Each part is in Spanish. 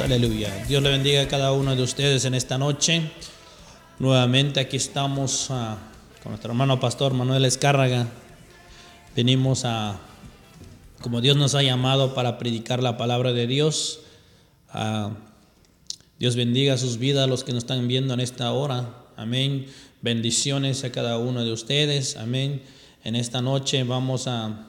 Aleluya. Dios le bendiga a cada uno de ustedes en esta noche. Nuevamente aquí estamos ah, con nuestro hermano pastor Manuel Escárraga. Venimos a, como Dios nos ha llamado para predicar la palabra de Dios. Ah, Dios bendiga sus vidas, los que nos están viendo en esta hora. Amén. Bendiciones a cada uno de ustedes. Amén. En esta noche vamos a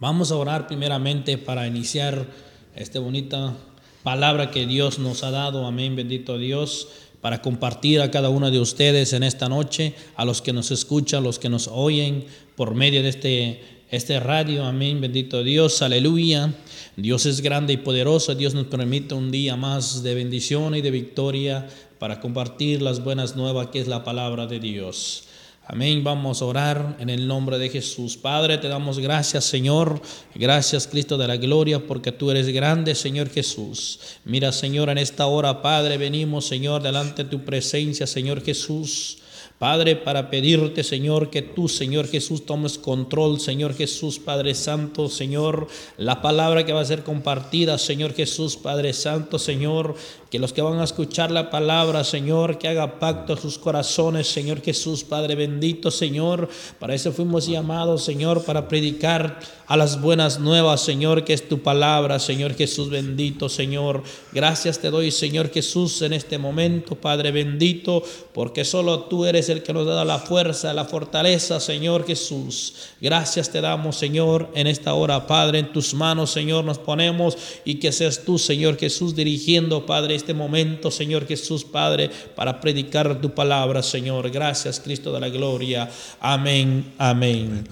Vamos a orar primeramente para iniciar esta bonita palabra que Dios nos ha dado. Amén, bendito Dios, para compartir a cada uno de ustedes en esta noche, a los que nos escuchan, los que nos oyen por medio de este, este radio. Amén, bendito Dios, aleluya. Dios es grande y poderoso. Dios nos permite un día más de bendición y de victoria para compartir las buenas nuevas que es la palabra de Dios. Amén. Vamos a orar en el nombre de Jesús. Padre, te damos gracias, Señor. Gracias, Cristo de la gloria, porque tú eres grande, Señor Jesús. Mira, Señor, en esta hora, Padre, venimos, Señor, delante de tu presencia, Señor Jesús. Padre, para pedirte, Señor, que tú, Señor Jesús, tomes control, Señor Jesús, Padre Santo, Señor, la palabra que va a ser compartida, Señor Jesús, Padre Santo, Señor, que los que van a escuchar la palabra, Señor, que haga pacto a sus corazones, Señor Jesús, Padre bendito, Señor, para eso fuimos llamados, Señor, para predicar a las buenas nuevas, Señor, que es tu palabra, Señor Jesús bendito, Señor. Gracias te doy, Señor Jesús, en este momento, Padre bendito, porque solo tú eres el que nos da la fuerza, la fortaleza, Señor Jesús. Gracias te damos, Señor, en esta hora, Padre, en tus manos, Señor, nos ponemos y que seas tú, Señor Jesús, dirigiendo, Padre, este momento, Señor Jesús, Padre, para predicar tu palabra, Señor. Gracias, Cristo de la gloria. Amén, amén.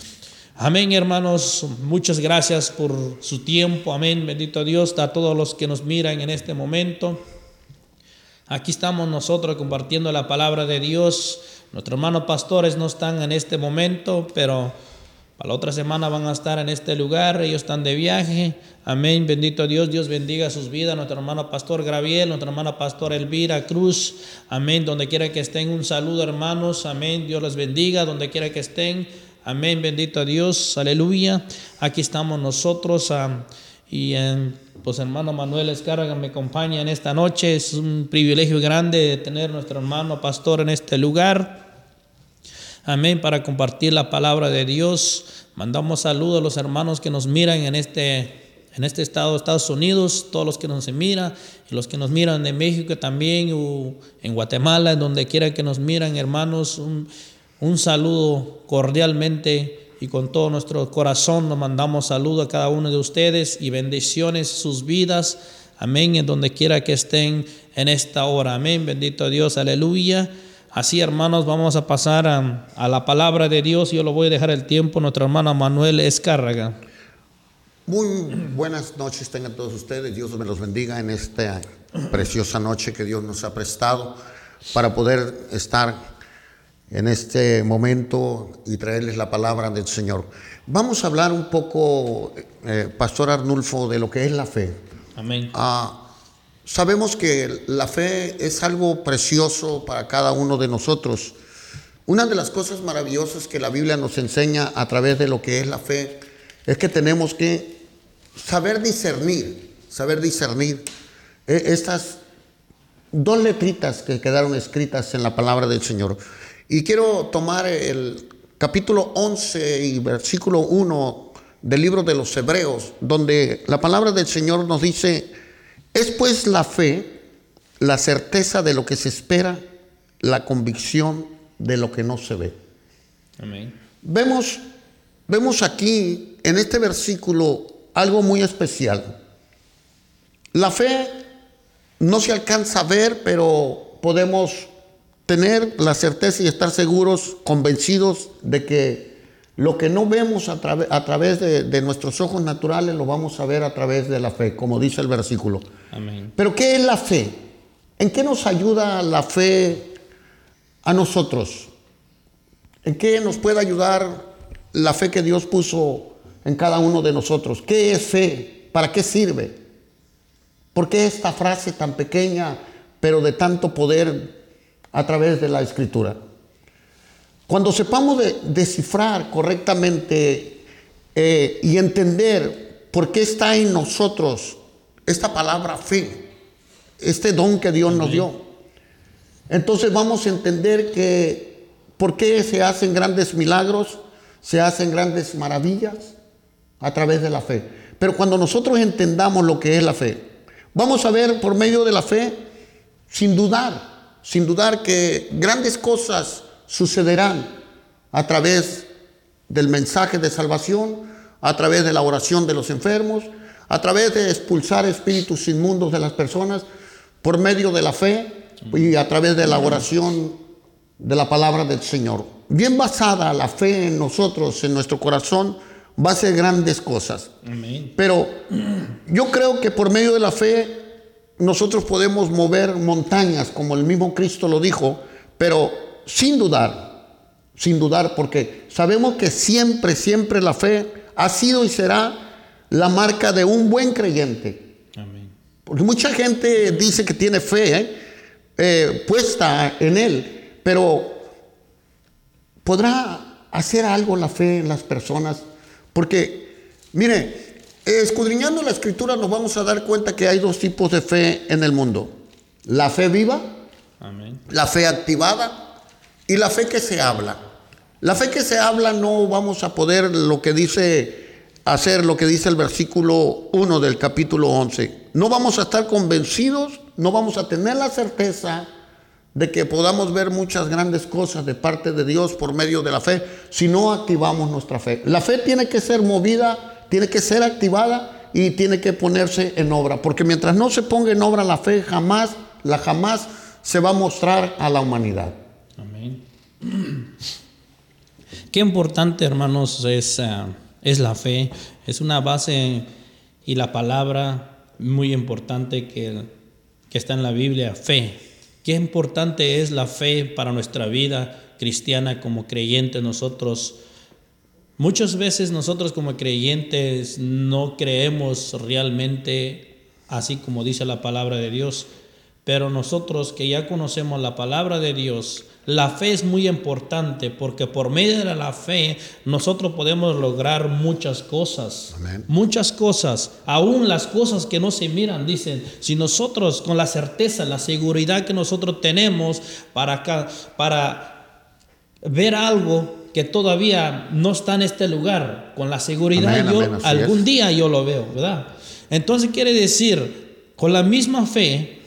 Amén, hermanos. Muchas gracias por su tiempo. Amén. Bendito Dios a todos los que nos miran en este momento. Aquí estamos nosotros compartiendo la palabra de Dios. Nuestros hermanos pastores no están en este momento, pero para la otra semana van a estar en este lugar. Ellos están de viaje. Amén. Bendito Dios. Dios bendiga sus vidas. Nuestro hermano pastor Graviel, nuestro hermano pastor Elvira Cruz. Amén. Donde quiera que estén, un saludo, hermanos. Amén. Dios les bendiga. Donde quiera que estén. Amén. Bendito Dios. Aleluya. Aquí estamos nosotros. ah, y eh, pues hermano Manuel Escarga me acompaña en esta noche. Es un privilegio grande de tener nuestro hermano pastor en este lugar. Amén, para compartir la palabra de Dios. Mandamos saludos a los hermanos que nos miran en este, en este estado de Estados Unidos, todos los que nos miran, los que nos miran de México también, en Guatemala, donde quiera que nos miran, hermanos, un, un saludo cordialmente y con todo nuestro corazón nos mandamos saludo a cada uno de ustedes y bendiciones sus vidas. Amén, en donde quiera que estén en esta hora. Amén, bendito Dios, aleluya. Así, hermanos, vamos a pasar a, a la palabra de Dios. Yo lo voy a dejar el tiempo a nuestro hermano Manuel Escárraga. Muy buenas noches tengan todos ustedes. Dios me los bendiga en esta preciosa noche que Dios nos ha prestado para poder estar en este momento y traerles la palabra del Señor. Vamos a hablar un poco, eh, Pastor Arnulfo, de lo que es la fe. Amén. Ah, sabemos que la fe es algo precioso para cada uno de nosotros. Una de las cosas maravillosas que la Biblia nos enseña a través de lo que es la fe es que tenemos que saber discernir, saber discernir eh, estas dos letritas que quedaron escritas en la palabra del Señor. Y quiero tomar el capítulo 11 y versículo 1 del libro de los Hebreos, donde la palabra del Señor nos dice, es pues la fe, la certeza de lo que se espera, la convicción de lo que no se ve. Amén. Vemos, vemos aquí en este versículo algo muy especial. La fe no se alcanza a ver, pero podemos tener la certeza y estar seguros, convencidos de que lo que no vemos a, a través de, de nuestros ojos naturales lo vamos a ver a través de la fe, como dice el versículo. Amén. Pero ¿qué es la fe? ¿En qué nos ayuda la fe a nosotros? ¿En qué nos puede ayudar la fe que Dios puso en cada uno de nosotros? ¿Qué es fe? ¿Para qué sirve? ¿Por qué esta frase tan pequeña, pero de tanto poder a través de la escritura? Cuando sepamos de- descifrar correctamente eh, y entender por qué está en nosotros esta palabra fe, este don que Dios nos dio, entonces vamos a entender que por qué se hacen grandes milagros, se hacen grandes maravillas a través de la fe. Pero cuando nosotros entendamos lo que es la fe, vamos a ver por medio de la fe, sin dudar, sin dudar que grandes cosas sucederán a través del mensaje de salvación, a través de la oración de los enfermos, a través de expulsar espíritus inmundos de las personas, por medio de la fe y a través de la oración de la palabra del Señor. Bien basada la fe en nosotros, en nuestro corazón, va a ser grandes cosas. Amén. Pero yo creo que por medio de la fe nosotros podemos mover montañas, como el mismo Cristo lo dijo, pero sin dudar, sin dudar, porque sabemos que siempre, siempre la fe ha sido y será la marca de un buen creyente. Amén. Porque mucha gente dice que tiene fe ¿eh? Eh, puesta en él, pero ¿podrá hacer algo la fe en las personas? Porque, mire, escudriñando la escritura nos vamos a dar cuenta que hay dos tipos de fe en el mundo. La fe viva, Amén. la fe activada y la fe que se habla. La fe que se habla no vamos a poder lo que dice hacer lo que dice el versículo 1 del capítulo 11. No vamos a estar convencidos, no vamos a tener la certeza de que podamos ver muchas grandes cosas de parte de Dios por medio de la fe si no activamos nuestra fe. La fe tiene que ser movida, tiene que ser activada y tiene que ponerse en obra, porque mientras no se ponga en obra la fe jamás la jamás se va a mostrar a la humanidad. Amén. Qué importante, hermanos, es, ah, es la fe. Es una base y la palabra muy importante que, que está en la Biblia, fe. Qué importante es la fe para nuestra vida cristiana como creyentes nosotros. Muchas veces nosotros como creyentes no creemos realmente así como dice la palabra de Dios, pero nosotros que ya conocemos la palabra de Dios, la fe es muy importante porque por medio de la fe nosotros podemos lograr muchas cosas. Amén. Muchas cosas, aún las cosas que no se miran, dicen, si nosotros con la certeza, la seguridad que nosotros tenemos para, acá, para ver algo que todavía no está en este lugar, con la seguridad Amén, yo amén, algún es. día yo lo veo, ¿verdad? Entonces quiere decir, con la misma fe,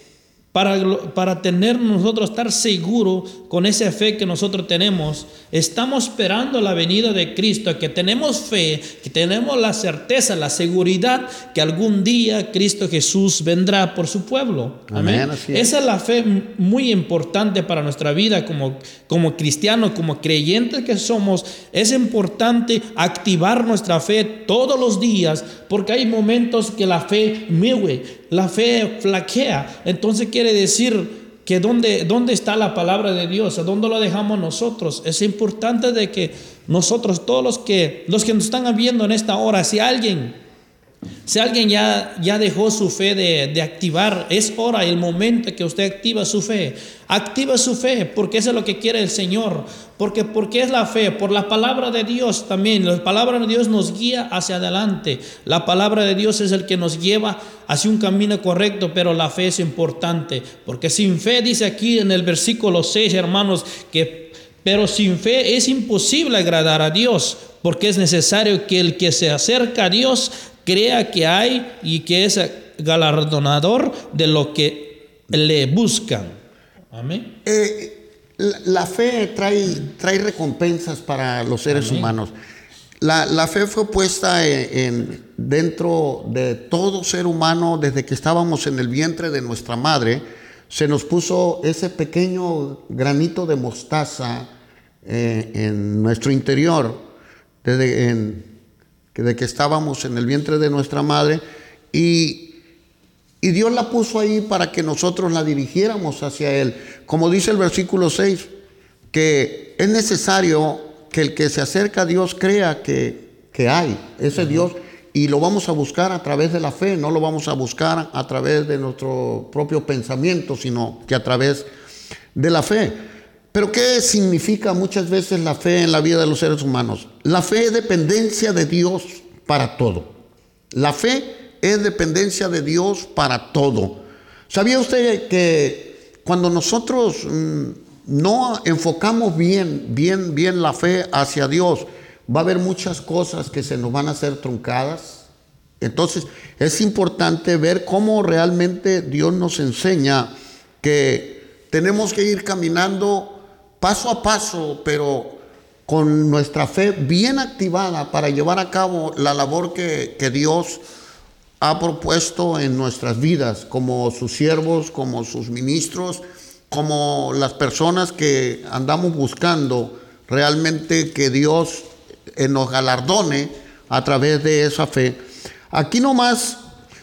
para, para tener nosotros estar seguros con esa fe que nosotros tenemos, estamos esperando la venida de Cristo, que tenemos fe, que tenemos la certeza, la seguridad que algún día Cristo Jesús vendrá por su pueblo. Amén, Amén. es. Esa es la fe muy importante para nuestra vida como, como cristianos, como creyentes que somos. Es importante activar nuestra fe todos los días porque hay momentos que la fe migue, la fe flaquea. Entonces quiere decir que dónde, dónde está la palabra de Dios, a dónde lo dejamos nosotros. Es importante de que nosotros, todos los que, los que nos están viendo en esta hora, si alguien si alguien ya, ya dejó su fe de, de activar, es hora, el momento que usted activa su fe. Activa su fe, porque eso es lo que quiere el Señor. Porque, porque es la fe, por la palabra de Dios también. La palabra de Dios nos guía hacia adelante. La palabra de Dios es el que nos lleva hacia un camino correcto, pero la fe es importante. Porque sin fe, dice aquí en el versículo 6, hermanos, que pero sin fe es imposible agradar a Dios, porque es necesario que el que se acerca a Dios crea que hay y que es galardonador de lo que le buscan. Amén. Eh, la, la fe trae, trae recompensas para los seres Amén. humanos. La, la fe fue puesta en, en- dentro de todo ser humano desde que estábamos en el vientre de nuestra madre. se nos puso ese pequeño granito de mostaza eh, en nuestro interior, desde en- que de que estábamos en el vientre de nuestra madre, y, y Dios la puso ahí para que nosotros la dirigiéramos hacia Él. Como dice el versículo 6, que es necesario que el que se acerca a Dios crea que, que hay ese Dios y lo vamos a buscar a través de la fe, no lo vamos a buscar a través de nuestro propio pensamiento, sino que a través de la fe. Pero ¿qué significa muchas veces la fe en la vida de los seres humanos? La fe es dependencia de Dios para todo. La fe es dependencia de Dios para todo. ¿Sabía usted que cuando nosotros mm, no enfocamos bien, bien, bien la fe hacia Dios, va a haber muchas cosas que se nos van a hacer truncadas? Entonces es importante ver cómo realmente Dios nos enseña que tenemos que ir caminando paso a paso, pero con nuestra fe bien activada para llevar a cabo la labor que, que Dios ha propuesto en nuestras vidas, como sus siervos, como sus ministros, como las personas que andamos buscando realmente que Dios eh, nos galardone a través de esa fe. Aquí nomás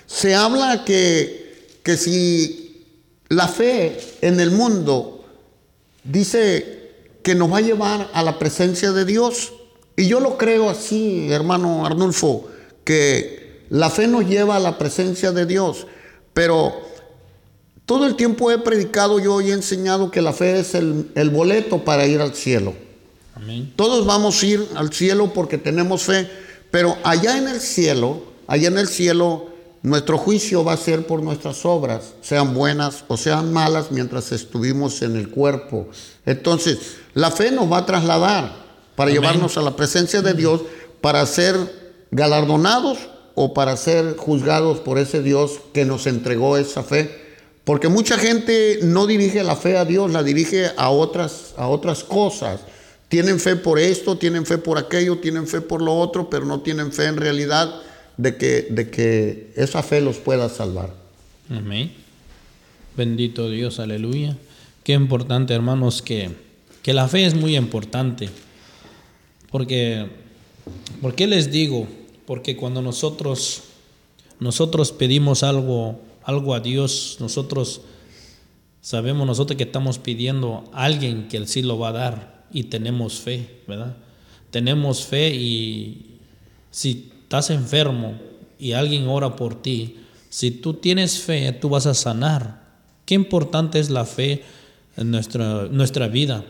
se habla que, que si la fe en el mundo dice que nos va a llevar a la presencia de Dios. Y yo lo creo así, hermano Arnulfo, que la fe nos lleva a la presencia de Dios. Pero todo el tiempo he predicado yo y he enseñado que la fe es el, el boleto para ir al cielo. Amén. Todos vamos a ir al cielo porque tenemos fe, pero allá en el cielo, allá en el cielo, nuestro juicio va a ser por nuestras obras, sean buenas o sean malas, mientras estuvimos en el cuerpo. Entonces, la fe nos va a trasladar para Amén. llevarnos a la presencia de Dios, para ser galardonados o para ser juzgados por ese Dios que nos entregó esa fe. Porque mucha gente no dirige la fe a Dios, la dirige a otras, a otras cosas. Tienen fe por esto, tienen fe por aquello, tienen fe por lo otro, pero no tienen fe en realidad de que, de que esa fe los pueda salvar. Amén. Bendito Dios, aleluya. Qué importante, hermanos, que, que la fe es muy importante. Porque, ¿por qué les digo? Porque cuando nosotros, nosotros pedimos algo, algo a Dios, nosotros sabemos nosotros que estamos pidiendo a alguien que Él sí lo va a dar y tenemos fe, ¿verdad? Tenemos fe y si estás enfermo y alguien ora por ti, si tú tienes fe, tú vas a sanar. Qué importante es la fe en nuestra, nuestra vida,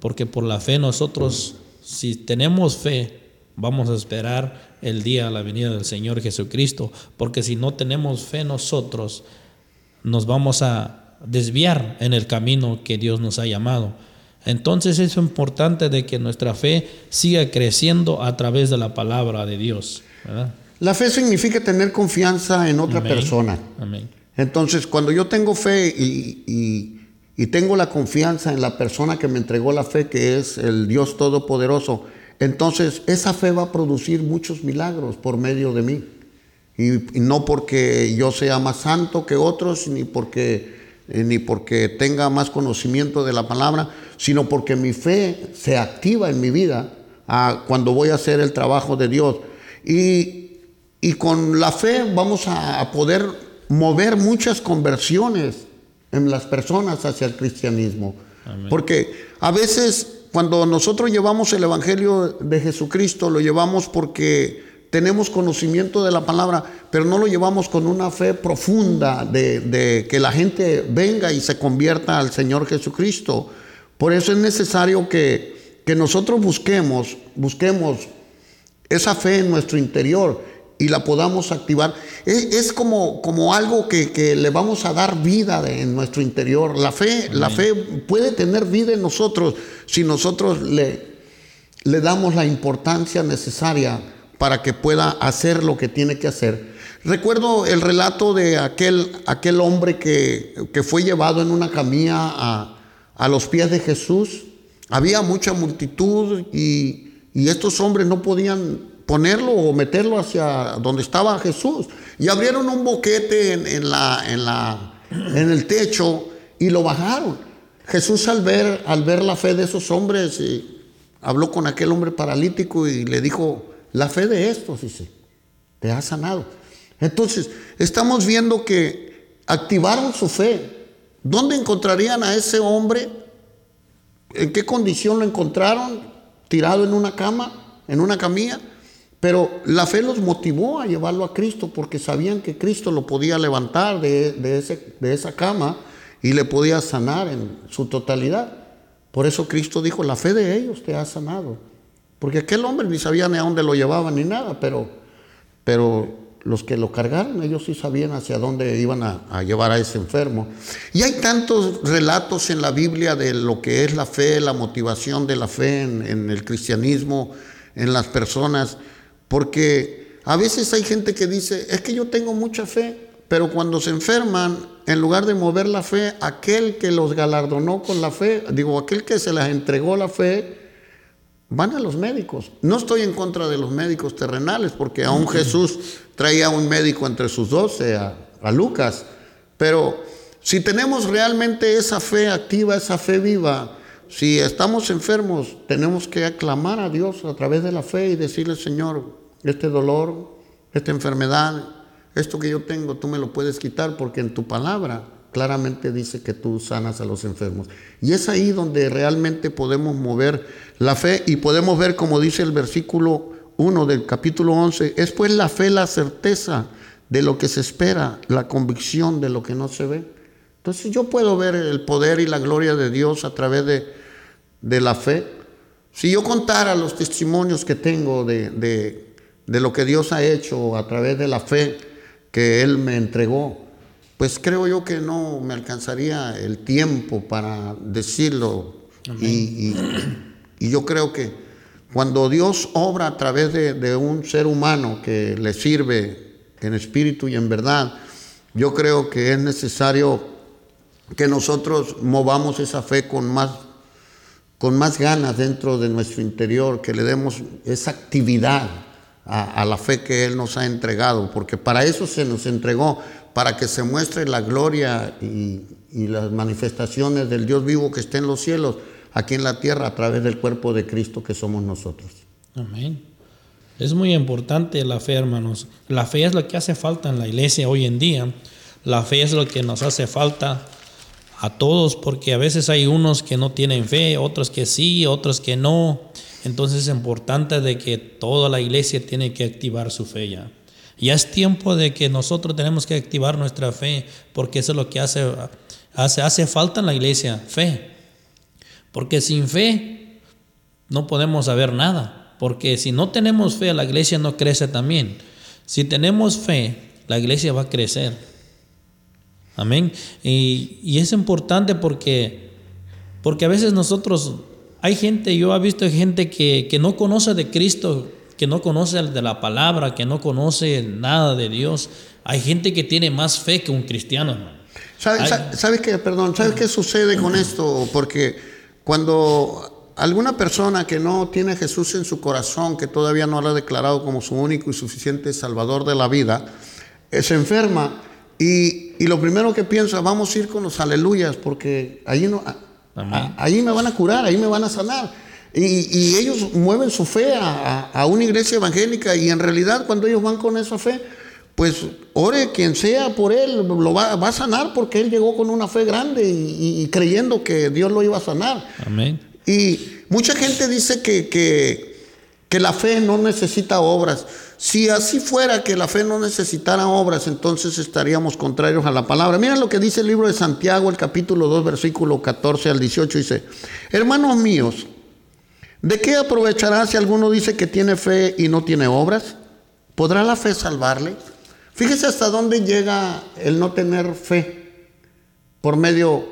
porque por la fe nosotros, si tenemos fe, vamos a esperar el día la venida del Señor Jesucristo, porque si no tenemos fe nosotros, nos vamos a desviar en el camino que Dios nos ha llamado. Entonces es importante de que nuestra fe siga creciendo a través de la palabra de Dios. ¿Verdad? La fe significa tener confianza en otra Amén. persona. Amén. Entonces, cuando yo tengo fe y, y- y tengo la confianza en la persona que me entregó la fe, que es el Dios Todopoderoso, entonces esa fe va a producir muchos milagros por medio de mí. Y, y no porque yo sea más santo que otros, ni porque, eh, ni porque tenga más conocimiento de la palabra, sino porque mi fe se activa en mi vida ah, cuando voy a hacer el trabajo de Dios. Y, y con la fe vamos a, a poder mover muchas conversiones en las personas hacia el cristianismo. Amén. Porque a veces cuando nosotros llevamos el Evangelio de Jesucristo, lo llevamos porque tenemos conocimiento de la palabra, pero no lo llevamos con una fe profunda de, de que la gente venga y se convierta al Señor Jesucristo. Por eso es necesario que, que nosotros busquemos, busquemos esa fe en nuestro interior y la podamos activar. Es, es como, como algo que, que le vamos a dar vida de- en nuestro interior. La fe, la fe puede tener vida en nosotros si nosotros le, le damos la importancia necesaria para que pueda hacer lo que tiene que hacer. Recuerdo el relato de aquel, aquel hombre que, que fue llevado en una camilla a, a los pies de Jesús. Había mucha multitud y, y estos hombres no podían ponerlo o meterlo hacia donde estaba Jesús. Y abrieron un boquete en, el techo y lo bajaron. Jesús al ver, al ver la fe de esos hombres, eh, habló con aquel hombre paralítico y le dijo, la fe de estos, dice, te ha sanado. Entonces, estamos viendo que activaron su fe. ¿Dónde encontrarían a ese hombre? ¿En qué condición lo encontraron? Tirado en una cama, en una camilla. Pero la fe los motivó a llevarlo a Cristo porque sabían que Cristo lo podía levantar de, de de esa cama y le podía sanar en su totalidad. Por eso Cristo dijo, la fe de ellos te ha sanado. Porque aquel hombre ni sabía ni a dónde lo llevaban ni nada, pero, pero los que lo cargaron, ellos sí sabían hacia dónde iban a, llevar a ese enfermo. Y hay tantos relatos en la Biblia de lo que es la fe, la motivación de la fe en, en el cristianismo, en las personas, porque a veces hay gente que dice, es que yo tengo mucha fe, pero cuando se enferman, en lugar de mover la fe, aquel que los galardonó con la fe, digo, aquel que se les entregó la fe, van a los médicos. No estoy en contra de los médicos terrenales, porque aún Jesús traía un médico entre sus doce, a, a Lucas. Pero si tenemos realmente esa fe activa, esa fe viva, si estamos enfermos, tenemos que aclamar a Dios a través de la fe y decirle, Señor, este dolor, esta enfermedad, esto que yo tengo, tú me lo puedes quitar porque en tu palabra claramente dice que tú sanas a los enfermos. Y es ahí donde realmente podemos mover la fe y podemos ver, como dice el versículo 1 del capítulo 11, es pues la fe la certeza de lo que se espera, la convicción de lo que no se ve. Entonces yo puedo ver el poder y la gloria de Dios a través de, de la fe. Si yo contara los testimonios que tengo de, de, de lo que Dios ha hecho a través de la fe que Él me entregó, pues creo yo que no me alcanzaría el tiempo para decirlo. Y, y- y yo creo que cuando Dios obra a través de, de un ser humano que le sirve en espíritu y en verdad, yo creo que es necesario que nosotros movamos esa fe con más, con más ganas dentro de nuestro interior, que le demos esa actividad a, a la fe que Él nos ha entregado, porque para eso se nos entregó, para que se muestre la gloria y, las manifestaciones del Dios vivo que está en los cielos, aquí en la tierra, a través del cuerpo de Cristo que somos nosotros. Amén. Es muy importante la fe, hermanos. La fe es lo que hace falta en la iglesia hoy en día. La fe es lo que nos hace falta a todos, porque a veces hay unos que no tienen fe, otros que sí, otros que no. Entonces es importante de que toda la iglesia tiene que activar su fe ya. Ya es tiempo de que nosotros tenemos que activar nuestra fe, porque eso es lo que hace, hace, hace falta en la iglesia, fe. Porque sin fe no podemos saber nada. Porque si no tenemos fe, la iglesia no crece también. Si tenemos fe, la iglesia va a crecer. Amén. Y, y es importante porque, porque a veces nosotros, hay gente, yo he visto gente que, que no conoce de Cristo, que no conoce de la palabra, que no conoce nada de Dios. Hay gente que tiene más fe que un cristiano, hermano. ¿Sabe- ¿Sabes qué? Perdón, ¿sabes qué sucede con esto? Porque cuando alguna persona que no tiene a Jesús en su corazón, que todavía no lo ha declarado como su único y suficiente Salvador de la vida, eh, se enferma y, y lo primero que piensa, vamos a ir con los aleluyas, porque allí, no, ahí me van a curar, ahí me van a sanar. Y, y ellos mueven su fe a, una iglesia evangélica y en realidad cuando ellos van con esa fe, pues ore quien sea por él, lo va, va a sanar porque él llegó con una fe grande y, y creyendo que Dios lo iba a sanar. Amén. Y mucha gente dice que, que, que la fe no necesita obras. Si así fuera que la fe no necesitara obras, entonces estaríamos contrarios a la palabra. Miren lo que dice el libro de Santiago, el capítulo 2, versículo 14 al 18. Dice, hermanos míos, ¿de qué aprovechará si alguno dice que tiene fe y no tiene obras? ¿Podrá la fe salvarle? Fíjese hasta dónde llega el no tener fe por medio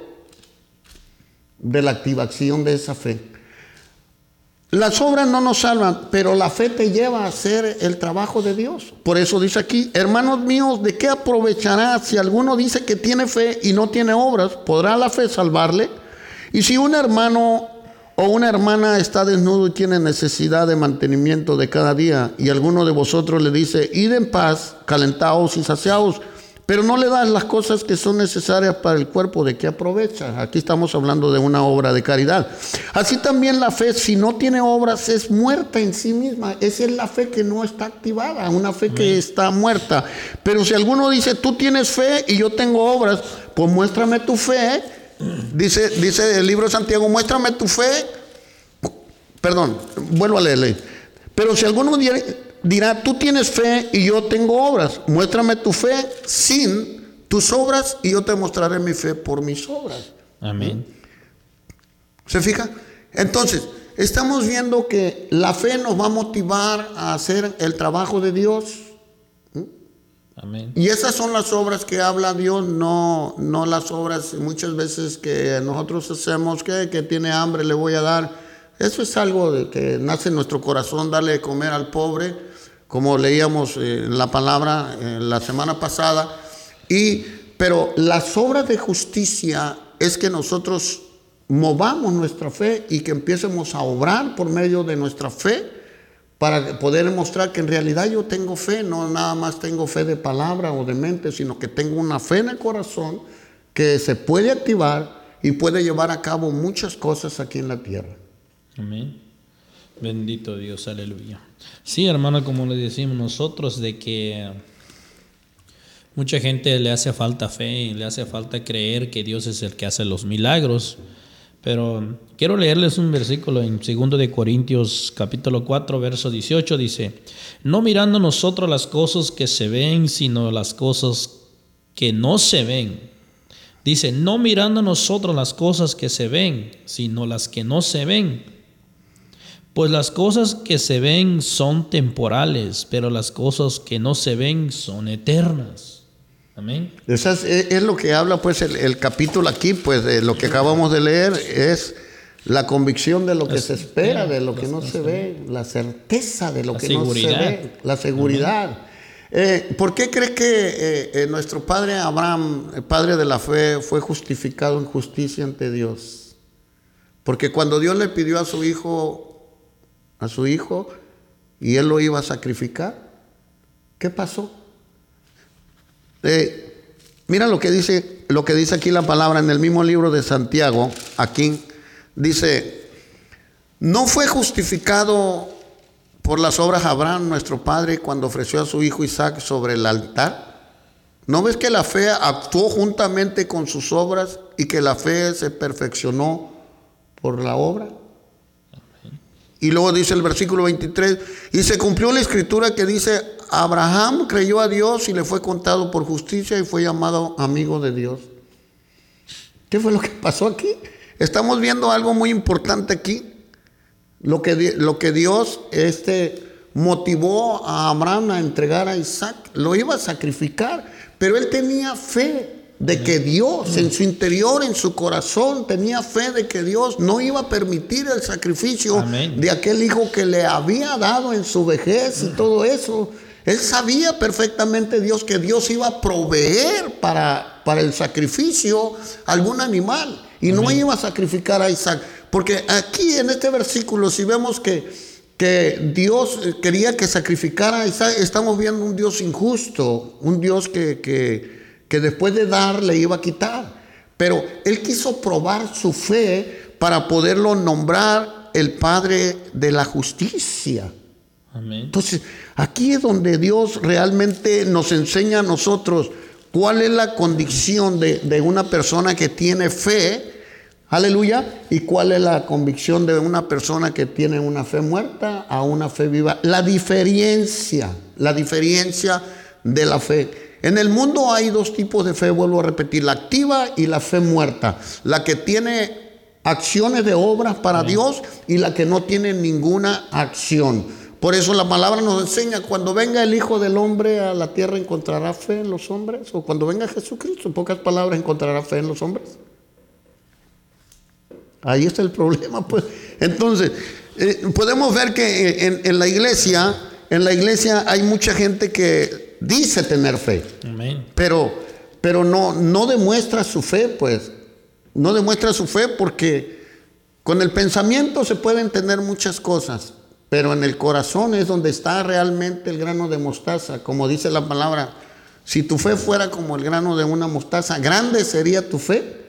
de la activación de esa fe. Las obras no nos salvan, pero la fe te lleva a hacer el trabajo de Dios. Por eso dice aquí, hermanos míos, ¿de qué aprovechará si alguno dice que tiene fe y no tiene obras? ¿Podrá la fe salvarle? Y si un hermano o una hermana está desnudo y tiene necesidad de mantenimiento de cada día, y alguno de vosotros le dice, id en paz, calentaos y saciaos, pero no le das las cosas que son necesarias para el cuerpo, ¿de qué aprovecha? Aquí estamos hablando de una obra de caridad. Así también la fe, si no tiene obras, es muerta en sí misma. Esa es la fe que no está activada, una fe que está muerta. Pero si alguno dice, tú tienes fe y yo tengo obras, pues muéstrame tu fe. Dice, dice el libro de Santiago, muéstrame tu fe. Perdón, vuelvo a leerle. Pero si alguno dirá, tú tienes fe y yo tengo obras, muéstrame tu fe sin tus obras y yo te mostraré mi fe por mis obras. Amén. ¿Se fija? Entonces, estamos viendo que la fe nos va a motivar a hacer el trabajo de Dios. Amén. Y esas son las obras que habla Dios, no, no las obras muchas veces que nosotros hacemos, que, que tiene hambre, le voy a dar. Eso es algo de que nace en nuestro corazón, darle de comer al pobre, como leíamos eh, la palabra eh, la semana pasada. Y, pero las obras de justicia es que nosotros movamos nuestra fe y que empecemos a obrar por medio de nuestra fe para poder mostrar que en realidad yo tengo fe, no nada más tengo fe de palabra o de mente, sino que tengo una fe en el corazón que se puede activar y puede llevar a cabo muchas cosas aquí en la tierra. Amén. Bendito Dios, aleluya. Sí, hermano, como le decimos nosotros, de que mucha gente le hace falta fe y le hace falta creer que Dios es el que hace los milagros. Pero quiero leerles un versículo en 2 de Corintios capítulo 4 verso 18 dice, "No mirando nosotros las cosas que se ven, sino las cosas que no se ven." Dice, "No mirando nosotros las cosas que se ven, sino las que no se ven." Pues las cosas que se ven son temporales, pero las cosas que no se ven son eternas. Amén. Eso es, es lo que habla pues el, el capítulo aquí, pues de lo que acabamos de leer es la convicción de lo que se espera, de lo la- que no la- se ve, la certeza de lo que no se ve, la seguridad. Eh, ¿Por qué crees que eh, eh, nuestro padre Abraham, el padre de la fe, fue justificado en justicia ante Dios? Porque cuando Dios le pidió a su hijo, a su hijo, y él lo iba a sacrificar, ¿qué pasó? Eh, mira lo que dice, lo que dice aquí la palabra en el mismo libro de Santiago, aquí dice, no fue justificado por las obras Abraham, nuestro padre, cuando ofreció a su hijo Isaac sobre el altar. ¿No ves que la fe actuó juntamente con sus obras y que la fe se perfeccionó por la obra? Y luego dice el versículo 23, y se cumplió la escritura que dice, Abraham creyó a Dios y le fue contado por justicia y fue llamado amigo de Dios. ¿Qué fue lo que pasó aquí? Estamos viendo algo muy importante aquí. Lo que, lo que Dios este, motivó a Abraham a entregar a Isaac, lo iba a sacrificar, pero él tenía fe de que Dios en su interior, en su corazón, tenía fe de que Dios no iba a permitir el sacrificio Amén. de aquel hijo que le había dado en su vejez y todo eso. Él sabía perfectamente Dios que Dios iba a proveer para, para el sacrificio algún animal y no iba a sacrificar a Isaac. Porque aquí en este versículo, si vemos que, que Dios eh, quería que sacrificara a Isaac, estamos viendo un Dios injusto, un Dios que, que, que después de dar le iba a quitar. Pero él quiso probar su fe para poderlo nombrar el Padre de la justicia. Amén. Entonces, aquí es donde Dios realmente nos enseña a nosotros cuál es la condición de, de una persona que tiene fe, aleluya, y cuál es la convicción de una persona que tiene una fe muerta a una fe viva. La diferencia, la diferencia de la fe. En el mundo hay dos tipos de fe, vuelvo a repetir, la activa y la fe muerta. La que tiene acciones de obras para Dios y la que no tiene ninguna acción. Por eso la palabra nos enseña, cuando venga el Hijo del Hombre a la tierra, ¿encontrará fe en los hombres? O cuando venga Jesucristo, en pocas palabras, ¿encontrará fe en los hombres? Ahí está el problema, pues. Entonces, eh, podemos ver que en, en la iglesia, en la iglesia hay mucha gente que dice tener fe Amén. pero, pero no, no demuestra su fe, pues. No demuestra su fe porque con el pensamiento se pueden tener muchas cosas, pero en el corazón es donde está realmente el grano de mostaza, como dice la palabra. Si tu fe fuera como el grano de una mostaza, grande sería tu fe.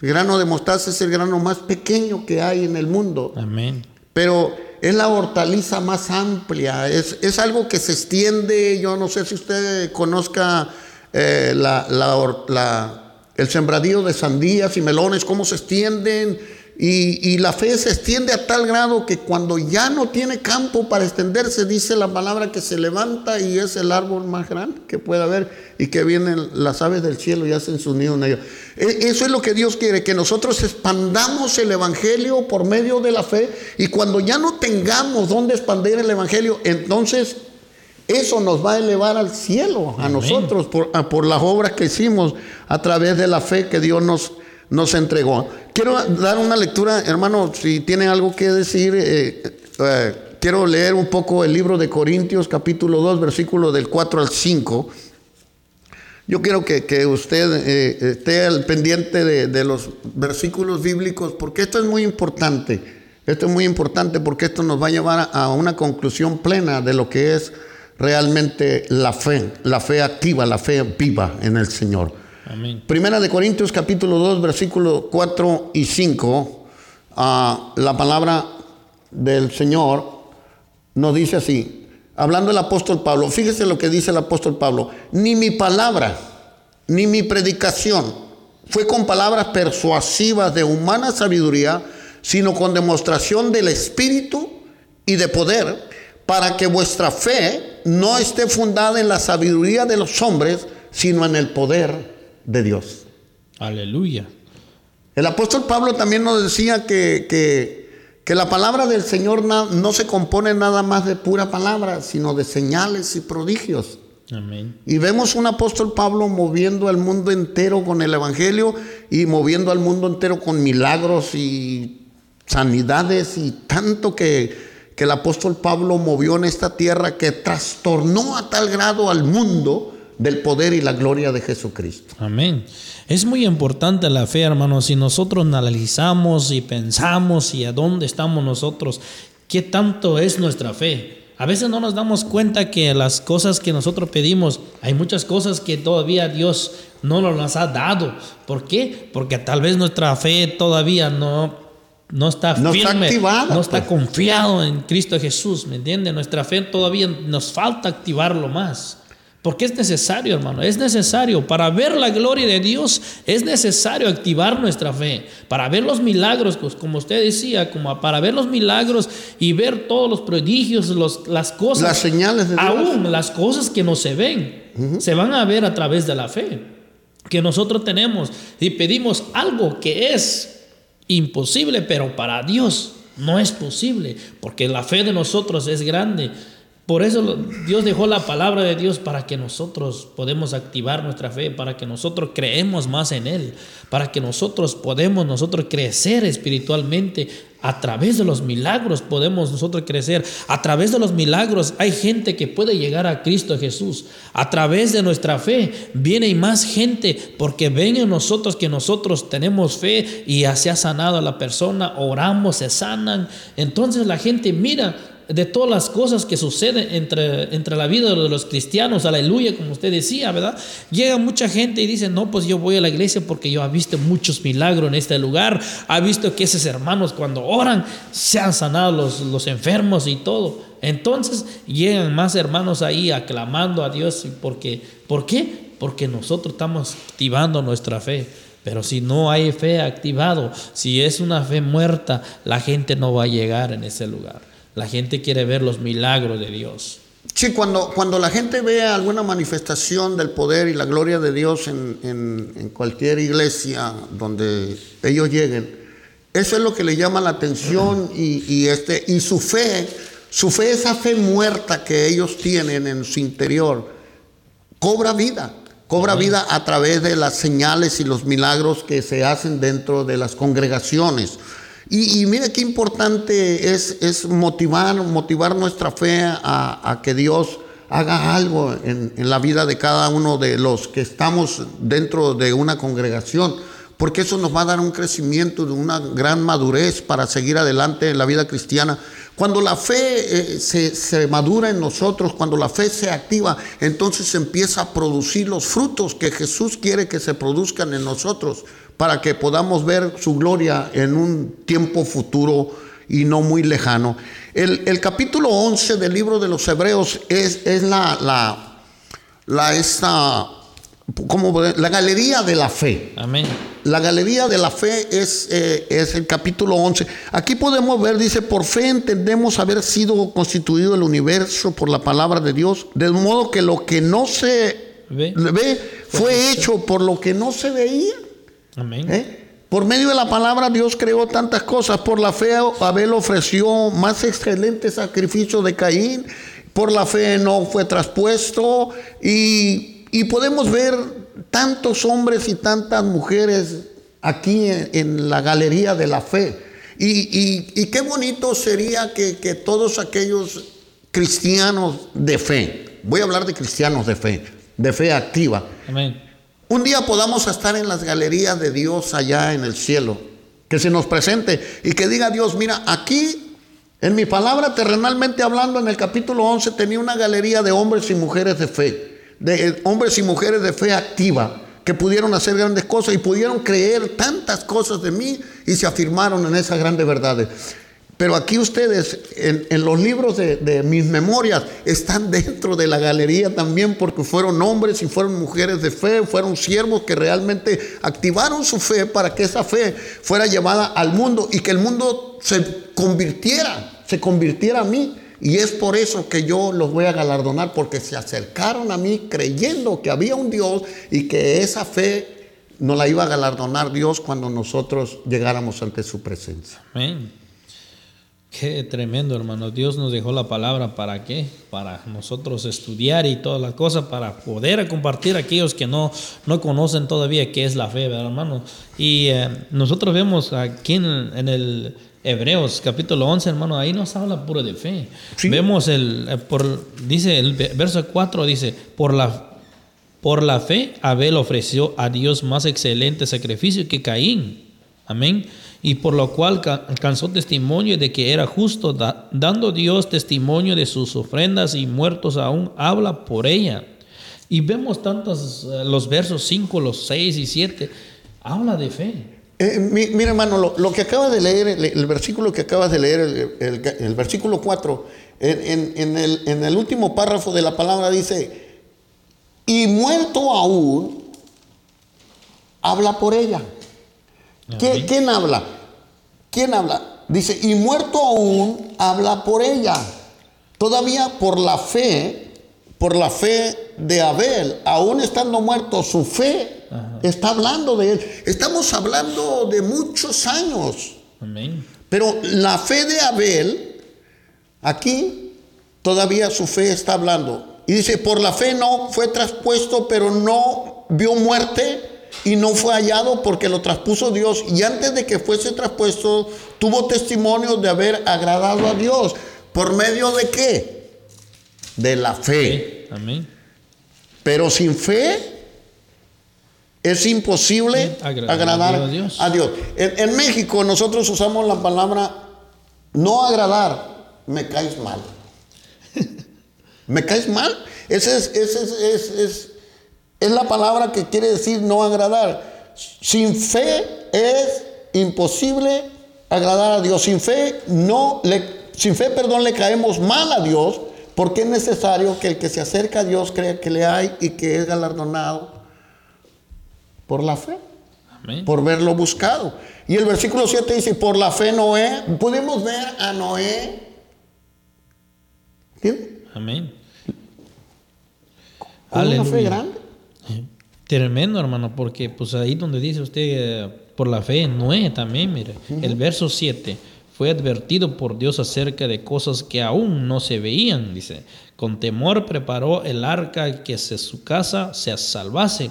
El grano de mostaza es el grano más pequeño que hay en el mundo. Amén. Pero es la hortaliza más amplia, es, es algo que se extiende, yo no sé si usted conozca eh, la, la la- el sembradío de sandías y melones, cómo se extienden, y, y la fe se extiende a tal grado que cuando ya no tiene campo para extenderse, dice la palabra que se levanta y es el árbol más grande que pueda haber y que vienen las aves del cielo y hacen su nido en ello. E- Eso es lo que Dios quiere, que nosotros expandamos el Evangelio por medio de la fe y cuando ya no tengamos dónde expandir el Evangelio, entonces eso nos va a elevar al cielo a Amén. nosotros por, por las obras que hicimos a través de la fe que Dios nos, nos entregó. Quiero dar una lectura, hermano, si tienen algo que decir, eh, eh, quiero leer un poco el libro de Corintios capítulo 2, versículo del 4 al 5. Yo quiero que, que usted eh, esté al pendiente de, de los versículos bíblicos, porque esto es muy importante. Esto es muy importante porque esto nos va a llevar a una conclusión plena de lo que es realmente la fe, la fe activa, la fe viva en el Señor. Amén. Primera de Corintios capítulo 2, versículos 4 y 5, ah, la palabra del Señor nos dice así, hablando el apóstol Pablo, fíjese lo que dice el apóstol Pablo, ni mi palabra, ni mi predicación fue con palabras persuasivas de humana sabiduría, sino con demostración del Espíritu y de poder, para que vuestra fe no esté fundada en la sabiduría de los hombres, sino en el poder de Dios. Aleluya. El apóstol Pablo también nos decía que, que- que la palabra del Señor na- no se compone nada más de pura palabra, sino de señales y prodigios. Amén. Y vemos un apóstol Pablo moviendo al mundo entero con el Evangelio y moviendo al mundo entero con milagros y sanidades y tanto que, que el apóstol Pablo movió en esta tierra que trastornó a tal grado al mundo del poder y la gloria de Jesucristo. Amén. Es muy importante la fe, hermanos. Si nosotros analizamos y pensamos y a dónde estamos nosotros, qué tanto es nuestra fe. A veces no nos damos cuenta que las cosas que nosotros pedimos, hay muchas cosas que todavía Dios no nos las ha dado. ¿Por qué? Porque tal vez nuestra fe todavía no, no está No está activada, no está pues. confiado en Cristo Jesús, ¿me entiende? Nuestra fe todavía nos falta activarlo más. Porque es necesario, hermano, es necesario. Para ver la gloria de Dios es necesario activar nuestra fe. Para ver los milagros, pues, como usted decía, como para ver los milagros y ver todos los prodigios, los, las cosas. Las señales de Dios. Aún las cosas que no se ven, se van a ver a través de la fe que nosotros tenemos. Y pedimos algo que es imposible, pero para Dios no es posible, porque la fe de nosotros es grande. Por eso Dios dejó la palabra de Dios para que nosotros podemos activar nuestra fe, para que nosotros creemos más en Él, para que nosotros podemos nosotros crecer espiritualmente. A través de los milagros podemos nosotros crecer. A través de los milagros hay gente que puede llegar a Cristo Jesús. A través de nuestra fe viene más gente porque ven en nosotros que nosotros tenemos fe y se ha sanado a la persona, oramos, se sanan. Entonces la gente mira de todas las cosas que suceden entre, entre la vida de los cristianos, aleluya, como usted decía, ¿verdad? Llega mucha gente y dice, no, pues yo voy a la iglesia porque yo he visto muchos milagros en este lugar, ha visto que esos hermanos cuando oran se han sanado los, los enfermos y todo. Entonces llegan más hermanos ahí aclamando a Dios porque, ¿por qué? Porque nosotros estamos activando nuestra fe. Pero si no hay fe activado, si es una fe muerta, la gente no va a llegar en ese lugar. La gente quiere ver los milagros de Dios. Sí, cuando, cuando la gente ve alguna manifestación del poder y la gloria de Dios en, en- en cualquier iglesia donde ellos lleguen, eso es lo que le llama la atención y, y este, y su fe, su fe, esa fe muerta que ellos tienen en su interior, cobra vida, cobra vida a través de las señales y los milagros que se hacen dentro de las congregaciones. Y, y mire qué importante es, es motivar, motivar nuestra fe a, que Dios haga algo en la vida de cada uno de los que estamos dentro de una congregación. Porque eso nos va a dar un crecimiento de una gran madurez para seguir adelante en la vida cristiana. Cuando la fe eh, se, madura en nosotros, cuando la fe se activa, entonces empieza a producir los frutos que Jesús quiere que se produzcan en nosotros para que podamos ver su gloria en un tiempo futuro y no muy lejano. El, capítulo 11 del libro de los Hebreos es, es la, la, la, esta, como la galería de la fe. Amén. La galería de la fe es, eh, es el capítulo 11. Aquí podemos ver, dice, por fe entendemos haber sido constituido el universo por la palabra de Dios, de modo que lo que no se Ve. ve fue hecho por lo que no se veía. Amén. ¿Eh? Por medio de la palabra Dios creó tantas cosas. Por la fe Abel ofreció más excelente sacrificio de Caín. Por la fe no fue traspuesto. Y, y podemos ver tantos hombres y tantas mujeres aquí en, en la galería de la fe. Y, y- y qué bonito sería que, que todos aquellos cristianos de fe, voy a hablar de cristianos de fe, de fe activa, Amén. un día podamos estar en las galerías de Dios allá en el cielo, que se nos presente y que diga Dios, mira, aquí en mi palabra terrenalmente hablando, en el capítulo 11 tenía una galería de hombres y mujeres de fe, de eh, hombres y mujeres de fe activa, que pudieron hacer grandes cosas y pudieron creer tantas cosas de mí y se afirmaron en esas grandes verdades. Pero aquí ustedes, en, los libros de, de mis memorias, están dentro de la galería también porque fueron hombres y fueron mujeres de fe, fueron siervos que realmente activaron su fe para que esa fe fuera llevada al mundo y que el mundo se convirtiera, se convirtiera a mí. Y es por eso que yo los voy a galardonar, porque se acercaron a mí creyendo que había un Dios y que esa fe nos la iba a galardonar Dios cuando nosotros llegáramos ante su presencia. Amén. Qué tremendo, hermano. Dios nos dejó la palabra para qué? Para nosotros estudiar y todas las cosas, para poder compartir a aquellos que no, no conocen todavía qué es la fe, ¿verdad, hermano? Y eh, nosotros vemos aquí en, en el Hebreos capítulo 11, hermano, ahí nos habla puro de fe. Sí. Vemos el, eh, por, dice el ve- verso 4, dice, por la, por la fe Abel ofreció a Dios más excelente sacrificio que Caín. Amén. Y por lo cual ca- alcanzó testimonio de que era justo, da- dando Dios testimonio de sus ofrendas y muertos aún habla por ella. Y vemos tantos, eh, los versos 5, los 6 y 7, habla de fe. Eh, mi- mira, hermano, lo, que acabas de leer, el, versículo que acabas de leer, el, versículo 4, en, en- en el, en el último párrafo de la palabra dice, y muerto aún, habla por ella. ¿Qui- Amén. ¿Quién habla? ¿Quién habla? Dice, y muerto aún, habla por ella. Todavía por la fe, por la fe de Abel, aún estando muerto, su fe Ajá. está hablando de él. Estamos hablando de muchos años, Amén. pero la fe de Abel, aquí, todavía su fe está hablando. Y dice, por la fe no fue traspuesto, pero no vio muerte y no fue hallado porque lo traspuso Dios. Y antes de que fuese traspuesto, tuvo testimonio de haber agradado a Dios. ¿Por medio de qué? De la fe. Sí, Amén. Pero sin fe es imposible Sí, agradar agradar, a Dios. a Dios. En, en México nosotros usamos la palabra no agradar, me caes mal. ¿Me caes mal? Esa es, esa es, es- es- es la palabra que quiere decir no agradar. Sin fe es imposible agradar a Dios. Sin fe no le, sin fe, perdón, le caemos mal a Dios, porque es necesario que el que se acerca a Dios crea que le hay y que es galardonado por la fe Amén. por verlo buscado. Y el versículo 7 dice, por la fe Noé, podemos ver a Noé. ¿entiendes? Amén. Con una fe grande. Tremendo, hermano, porque pues ahí donde dice usted eh, por la fe, Noé también, mire, el verso 7 fue advertido por Dios acerca de cosas que aún no se veían, dice, con temor preparó el arca que se, su casa se salvase.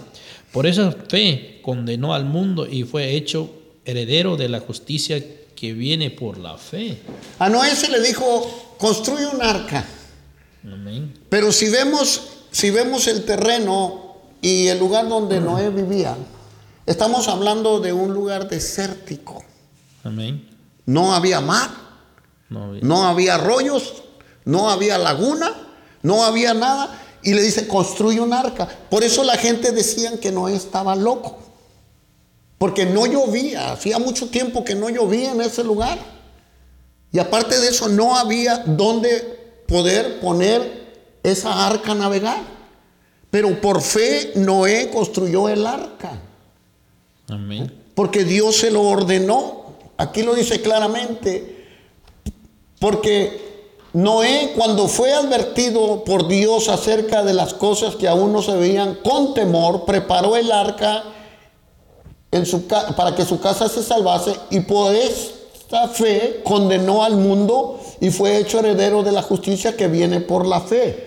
Por esa fe condenó al mundo y fue hecho heredero de la justicia que viene por la fe. A Noé se le dijo, construye un arca. Amén. Pero si vemos, si vemos el terreno y el lugar donde Noé vivía, Estamos hablando de un lugar desértico. Amén. No había mar, No, no había arroyos, no había laguna, no había nada. Y le dice, construye un arca. Por eso la gente decían que Noé estaba loco. Porque no llovía, hacía mucho tiempo que no llovía en ese lugar. Y aparte de eso, no había donde poder poner esa arca a navegar. Pero por fe Noé construyó el arca. Amén. Porque Dios se lo ordenó. Aquí lo dice claramente. Porque Noé cuando fue advertido por Dios acerca de las cosas que aún no se veían con temor, preparó el arca en su para que su casa se salvase y por esta fe condenó al mundo y fue hecho heredero de la justicia que viene por la fe.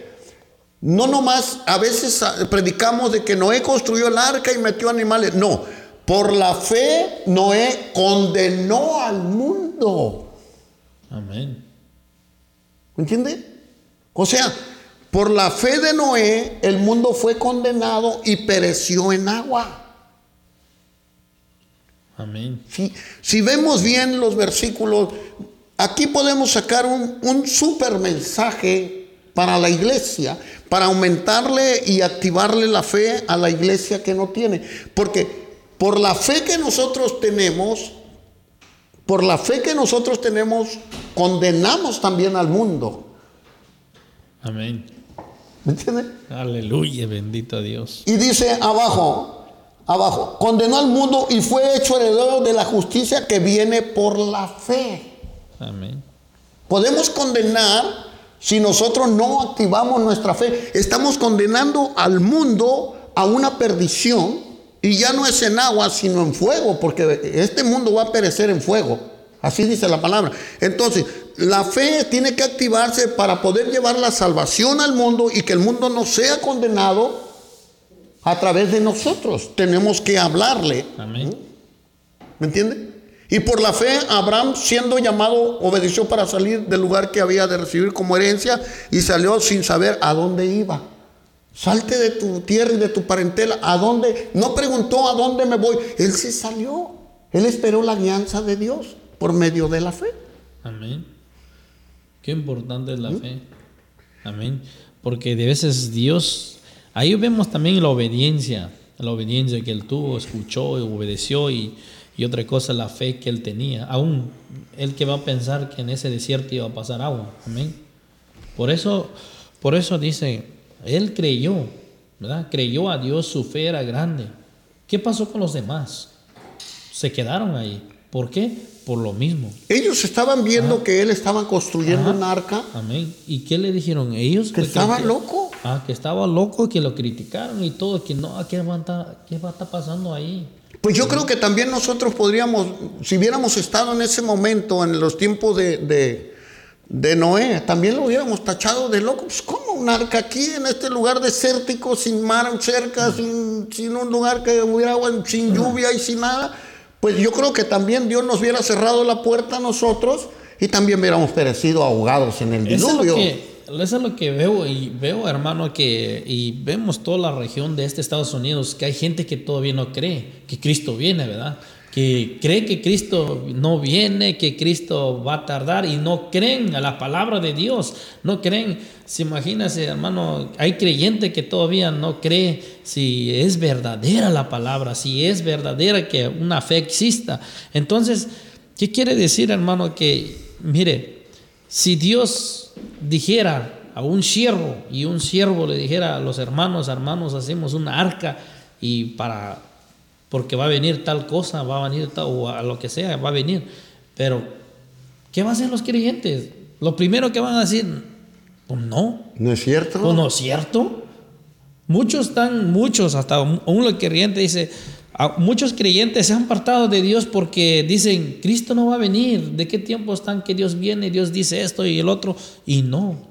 No nomás, a veces ah, predicamos de que Noé construyó el arca y metió animales. No, por la fe Noé condenó al mundo. Amén. ¿Me entiende? O sea, por la fe de Noé el mundo fue condenado y pereció en agua. Amén. Si, si vemos bien los versículos, aquí podemos sacar un, un super mensaje para la iglesia, para aumentarle y activarle la fe a la iglesia que no tiene. Porque por la fe que nosotros tenemos, por la fe que nosotros tenemos, condenamos también al mundo. Amén. ¿Me entiende? Aleluya, bendito Dios. Y dice abajo, abajo, condenó al mundo y fue hecho heredero de la justicia que viene por la fe. Amén. Podemos condenar si nosotros no activamos nuestra fe. Estamos condenando al mundo a una perdición y ya no es en agua, sino en fuego, porque este mundo va a perecer en fuego. Así dice la palabra. Entonces, la fe tiene que activarse para poder llevar la salvación al mundo y que el mundo no sea condenado a través de nosotros. Tenemos que hablarle. Amén. ¿Me entiende? Y por la fe, Abraham, siendo llamado, obedeció para salir del lugar que había de recibir como herencia y salió sin saber a dónde iba. Salte de tu tierra y de tu parentela. ¿A dónde? No preguntó a dónde me voy. Él se salió. Él esperó la guianza de Dios por medio de la fe. Amén. Qué importante es la fe. Amén. Porque de veces Dios, ahí vemos también la obediencia, la obediencia que él tuvo, escuchó y obedeció y, y otra cosa, la fe que él tenía. Aún él que va a pensar que en ese desierto iba a pasar agua. Amén. Por eso, por eso dice, él creyó, ¿verdad? Creyó a Dios, su fe era grande. ¿Qué pasó con los demás? Se quedaron ahí. ¿Por qué? Por lo mismo. Ellos estaban viendo que él estaba construyendo Ajá. un arca, Amén. ¿Y qué le dijeron ellos? que estaba loco. Ah, que estaba loco, que lo criticaron y todo, que no, ¿qué va a estar, qué va a estar pasando ahí? Pues yo creo que también nosotros podríamos, si hubiéramos estado en ese momento, en los tiempos de, de, de Noé, también lo hubiéramos tachado de loco. Pues, ¿cómo un arca aquí en este lugar desértico, sin mar cerca, sin, sin un lugar que hubiera agua, sin lluvia y sin nada? Pues yo creo que también Dios nos hubiera cerrado la puerta a nosotros y también hubiéramos perecido ahogados en el Eso es, lo diluvio. que, eso es lo que veo y veo, hermano, que y vemos toda la región de este Estados Unidos, que hay gente que todavía no cree que Cristo viene, ¿verdad? Que cree que Cristo no viene, que Cristo va a tardar y no creen a la palabra de Dios, no creen. Se imagínase, hermano, hay creyente que todavía no cree si es verdadera la palabra, si es verdadera que una fe exista. Entonces, ¿qué quiere decir, hermano? Que, mire, si Dios dijera a un siervo y un siervo le dijera a los hermanos, hermanos, hacemos una arca y para, porque va a venir tal cosa, va a venir tal, o a lo que sea, va a venir. Pero, ¿qué van a hacer los creyentes? Lo primero que van a decir, pues no, ¿No es cierto? pues no es cierto. Muchos están, muchos, hasta un, un creyente dice, muchos creyentes se han apartado de Dios porque dicen, Cristo no va a venir. ¿De qué tiempo están que Dios viene? Dios dice esto y el otro. Y no.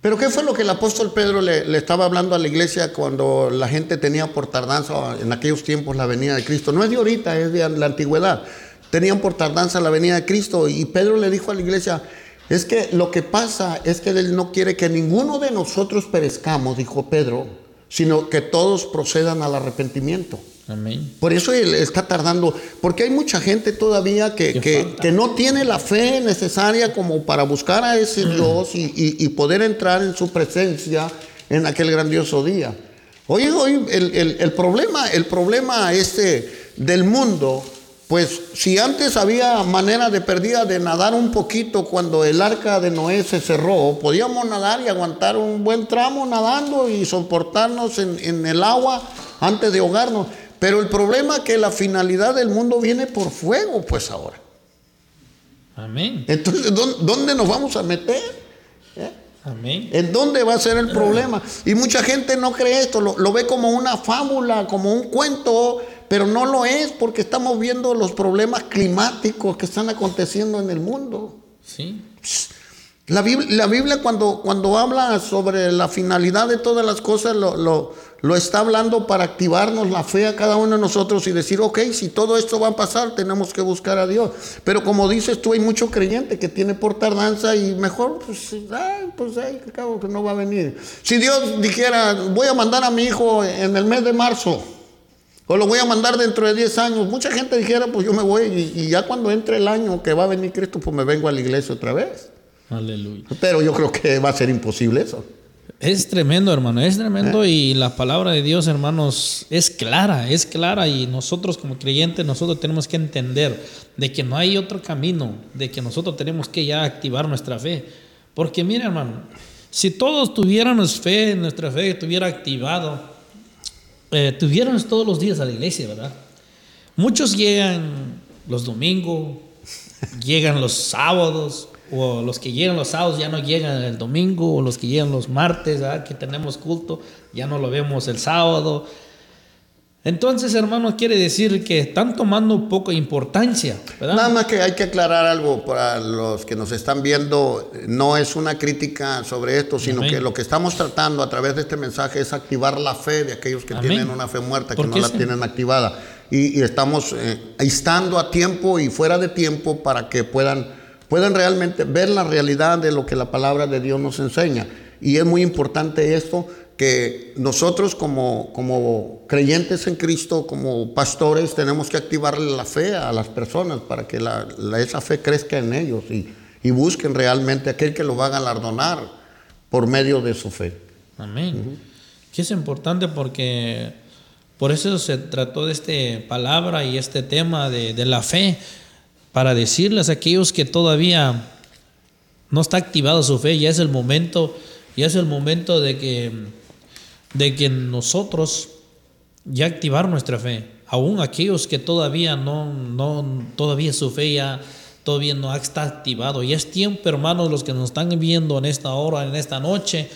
Pero ¿qué fue lo que el apóstol Pedro le, le estaba hablando a la iglesia cuando la gente tenía por tardanza en aquellos tiempos la venida de Cristo? No es de ahorita, es de la antigüedad. Tenían por tardanza la venida de Cristo y Pedro le dijo a la iglesia, es que lo que pasa es que Él no quiere que ninguno de nosotros perezcamos, dijo Pedro, sino que todos procedan al arrepentimiento. Amén. Por eso él está tardando, porque hay mucha gente todavía que, Que que- falta. que no tiene la fe necesaria como para buscar a ese Dios y, y- y poder entrar en su presencia en aquel grandioso día. Hoy, hoy el, el- el problema, el problema este del mundo, pues si antes había manera de perdida de nadar un poquito cuando el arca de Noé se cerró, podíamos nadar y aguantar un buen tramo nadando y soportarnos en, en el agua antes de ahogarnos. Pero el problema es que la finalidad del mundo viene por fuego, pues ahora. Amén. Entonces, ¿dó- ¿dónde nos vamos a meter? ¿Eh? Amén. ¿En dónde va a ser el problema? Y mucha gente no cree esto, lo, lo ve como una fábula, como un cuento, pero no lo es porque estamos viendo los problemas climáticos que están aconteciendo en el mundo. Sí. La Biblia, la Biblia cuando, habla sobre la finalidad de todas las cosas, lo, está hablando para activarnos la fe a cada uno de nosotros y decir, ok, si todo esto va a pasar, tenemos que buscar a Dios. Pero como dices tú, hay mucho creyente que tiene por tardanza y mejor, pues, ay, pues ay, cabo que no va a venir. Si Dios dijera, voy a mandar a mi hijo en el mes de marzo, o lo voy a mandar dentro de 10 años, mucha gente dijera, pues yo me voy y, y ya cuando entre el año que va a venir Cristo, pues me vengo a la iglesia otra vez. Aleluya. Pero yo creo que va a ser imposible eso. Es tremendo, hermano, es tremendo y la palabra de Dios, hermanos, es clara, es clara y nosotros como creyentes, nosotros tenemos que entender de que no hay otro camino, de que nosotros tenemos que ya activar nuestra fe. Porque mira, hermano, si todos tuviéramos fe, nuestra fe estuviera activado, eh, tuviéramos todos los días a la iglesia, ¿verdad? Muchos llegan los domingos, llegan los sábados, o los que llegan los sábados ya no llegan el domingo, o los que llegan los martes, ¿verdad? que tenemos culto, ya no lo vemos el sábado. Entonces, hermano, quiere decir que están tomando poca importancia, ¿verdad? Nada más que hay que aclarar algo para los que nos están viendo. No es una crítica sobre esto, sino Amén. que lo que estamos tratando a través de este mensaje es activar la fe de aquellos que Amén. tienen una fe muerta, que ¿Por no la sí? tienen activada. Y, y estamos eh, instando a tiempo y fuera de tiempo para que puedan, puedan realmente ver la realidad de lo que la palabra de Dios nos enseña. Y es muy importante esto, que nosotros como, como creyentes en Cristo, como pastores, tenemos que activarle la fe a las personas para que la- la- esa fe crezca en ellos y, y busquen realmente aquel que lo va a galardonar por medio de su fe. Amén. Que es importante porque por eso se trató de esta palabra y este tema de, de la fe, para decirles a aquellos que todavía no está activado su fe, ya es el momento, ya es el momento de que, de que nosotros ya activar nuestra fe. Aún aquellos que todavía no, no, todavía su fe ya todavía no está activado. Y es tiempo, hermanos, los que nos están viendo en esta hora, en esta noche.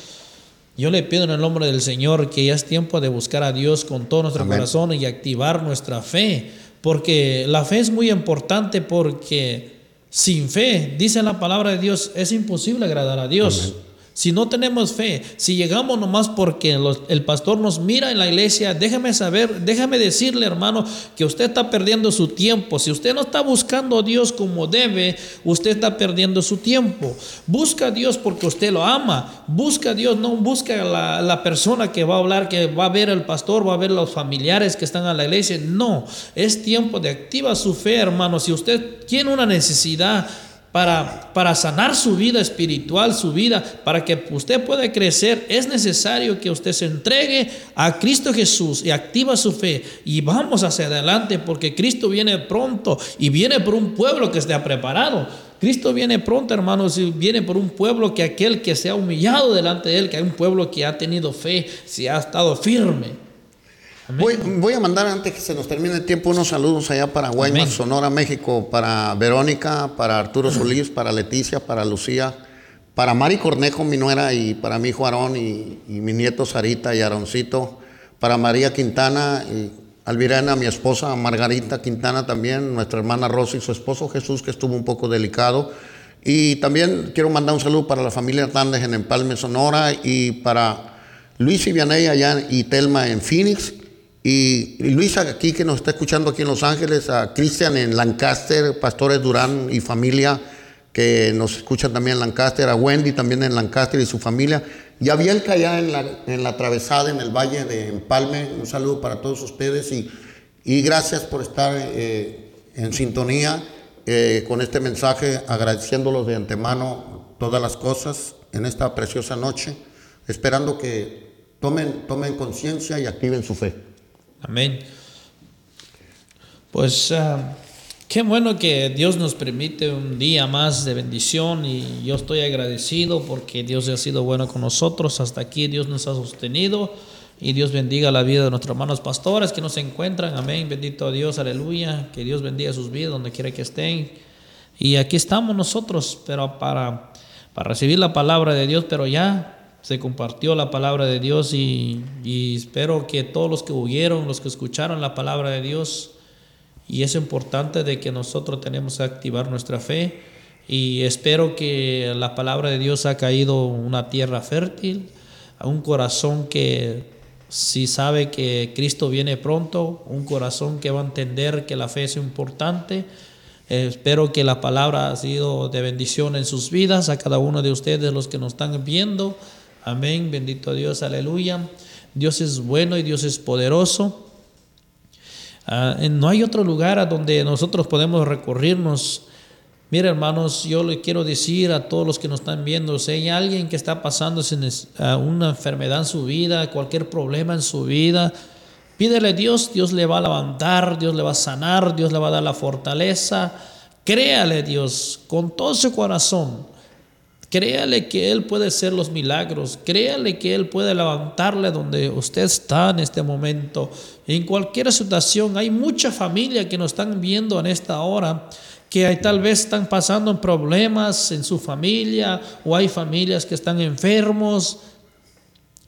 Yo le pido en el nombre del Señor que ya es tiempo de buscar a Dios con todo nuestro Amén. corazón y activar nuestra fe. Porque la fe es muy importante porque sin fe, dice la palabra de Dios, es imposible agradar a Dios. Si no tenemos fe, si llegamos nomás porque el pastor nos mira en la iglesia, déjeme saber, déjame decirle, hermano, que usted está perdiendo su tiempo. Si usted no está buscando a Dios como debe, usted está perdiendo su tiempo. Busca a Dios porque usted lo ama. Busca a Dios, no busca a la, la persona que va a hablar, que va a ver al pastor, va a ver los familiares que están a la iglesia. No, es tiempo de activa su fe, hermano. Si usted tiene una necesidad, para, para sanar su vida espiritual, su vida, para que usted pueda crecer, es necesario que usted se entregue a Cristo Jesús y activa su fe. Y vamos hacia adelante porque Cristo viene pronto y viene por un pueblo que esté preparado. Cristo viene pronto, hermanos, y viene por un pueblo que aquel que se ha humillado delante de él, que hay un pueblo que ha tenido fe, se ha estado firme. Voy, voy a mandar antes que se nos termine el tiempo unos saludos allá para Guaymas, Amén. Sonora, México, para Verónica, para Arturo Solís, para Leticia, para Lucía, para Mari Cornejo, mi nuera, y para mi hijo Aarón y, y mi nieto Sarita y Aaroncito, para María Quintana y Alvirena, mi esposa, Margarita Quintana también, nuestra hermana Rosa y su esposo Jesús, que estuvo un poco delicado. Y también quiero mandar un saludo para la familia Hernández en Empalme, Sonora, y para Luis y Vianey allá y Telma en Phoenix. Y, Luisa aquí que nos está escuchando aquí en Los Ángeles, a Cristian en Lancaster, Pastores Durán y familia que nos escuchan también en Lancaster, a Wendy también en Lancaster y su familia, y a Bielka allá en la, en la atravesada en el Valle de Empalme, un saludo para todos ustedes y, Y gracias por estar eh, en sintonía eh, con este mensaje, agradeciéndolos de antemano todas las cosas en esta preciosa noche, esperando que tomen, tomen conciencia y activen su fe. Amén. Pues ah, qué bueno que Dios nos permite un día más de bendición y yo estoy agradecido porque Dios ha sido bueno con nosotros. Hasta aquí Dios nos ha sostenido y Dios bendiga la vida de nuestros hermanos pastores que nos encuentran. Amén. Bendito Dios, aleluya. Que Dios bendiga sus vidas donde quiera que estén. Y aquí estamos nosotros, pero para, para recibir la palabra de Dios, pero ya se compartió la palabra de Dios y, y espero que todos los que oyeron, los que escucharon la palabra de Dios, y es importante de que nosotros tenemos que activar nuestra fe y espero que la palabra de Dios ha caído una tierra fértil, a un corazón que si sabe que Cristo viene pronto, un corazón que va a entender que la fe es importante. Espero que la palabra ha sido de bendición en sus vidas, a cada uno de ustedes, los que nos están viendo. Amén, bendito Dios, aleluya. Dios es bueno y Dios es poderoso. Ah, no hay otro lugar a donde nosotros podemos recurrirnos. Mira, hermanos, yo le quiero decir a todos los que nos están viendo, si hay alguien que está pasando una enfermedad en su vida, cualquier problema en su vida, pídele a Dios, Dios le va a levantar, Dios le va a sanar, Dios le va a dar la fortaleza. Créale Dios con todo su corazón. Créale que Él puede hacer los milagros. Créale que Él puede levantarle donde usted está en este momento. En cualquier situación, hay mucha familia que nos están viendo en esta hora que tal vez están pasando problemas en su familia o hay familias que están enfermos